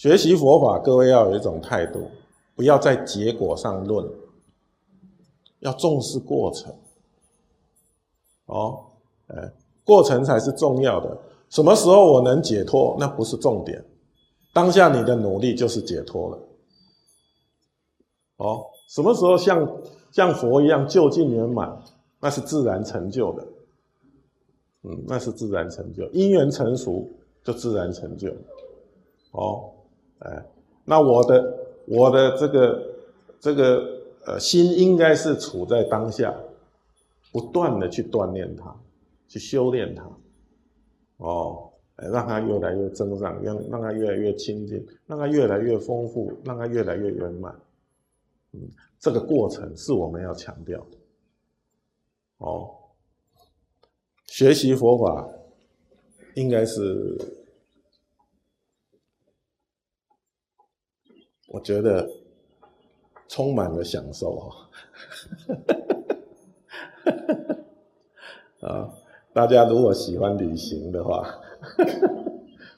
学习佛法，各位要有一种态度，不要在结果上论，要重视过程。哦，哎，过程才是重要的。什么时候我能解脱，那不是重点。当下你的努力就是解脱了。哦，什么时候像像佛一样就近圆满，那是自然成就的。嗯，那是自然成就，因缘成熟就自然成就。哦。哎，那我的我的这个这个呃心应该是处在当下，不断的去锻炼它，去修炼它，哦，让它越来越增长，让让它越来越清净，让它越来越丰富，让它越来越圆满。嗯，这个过程是我们要强调的。哦，学习佛法应该是。我觉得充满了享受啊！啊，大家如果喜欢旅行的话，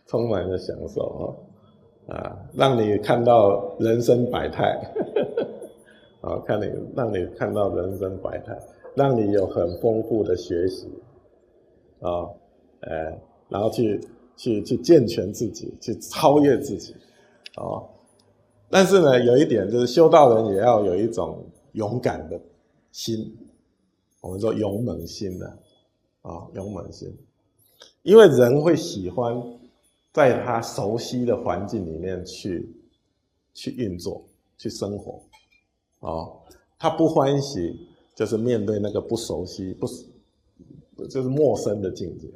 充满了享受啊！啊，让你看到人生百态，啊，看你让你看到人生百态，让你有很丰富的学习啊，哎，然后去去去健全自己，去超越自己，啊。但是呢，有一点就是修道人也要有一种勇敢的心，我们说勇猛心的啊，勇猛心，因为人会喜欢在他熟悉的环境里面去去运作、去生活，啊，他不欢喜就是面对那个不熟悉、不就是陌生的境界。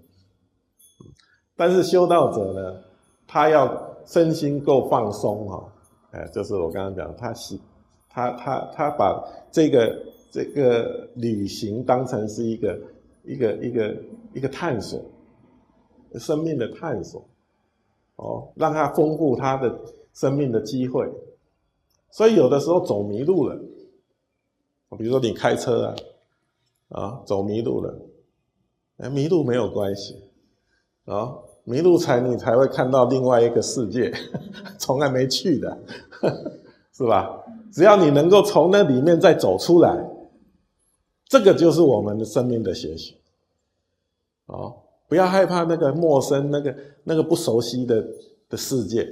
但是修道者呢，他要身心够放松哈。哎，就是我刚刚讲，他喜，他他他把这个这个旅行当成是一个一个一个一个探索，生命的探索，哦，让他丰富他的生命的机会。所以有的时候走迷路了，比如说你开车啊，啊，走迷路了，哎，迷路没有关系，啊。迷路才你才会看到另外一个世界，从来没去的，是吧？只要你能够从那里面再走出来，这个就是我们的生命的学习。哦，不要害怕那个陌生、那个那个不熟悉的的世界。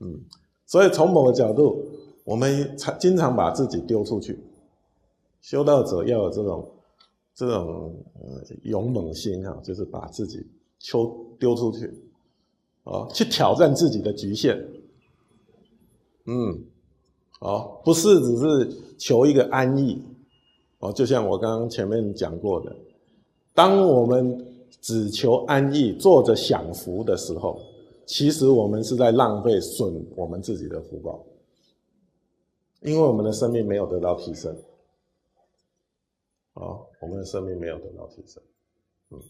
嗯，所以从某个角度，我们常经常把自己丢出去。修道者要有这种这种呃勇猛心啊，就是把自己。求丢出去，啊，去挑战自己的局限，嗯，啊，不是只是求一个安逸，哦，就像我刚刚前面讲过的，当我们只求安逸、坐着享福的时候，其实我们是在浪费、损我们自己的福报，因为我们的生命没有得到提升，啊，我们的生命没有得到提升，嗯。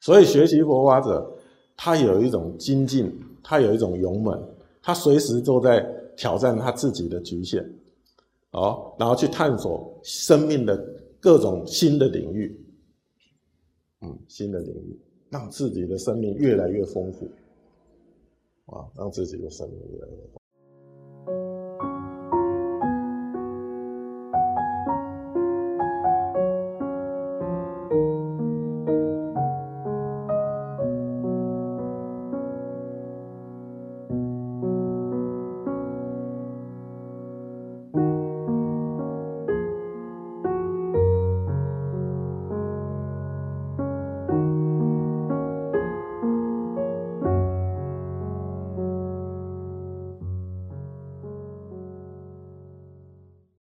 所以学习佛法者，他有一种精进，他有一种勇猛，他随时都在挑战他自己的局限，哦，然后去探索生命的各种新的领域，嗯，新的领域，让自己的生命越来越丰富，啊，让自己的生命越来越丰富。